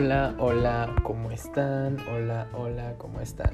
Hola, hola, ¿cómo están? Hola, hola, ¿cómo están?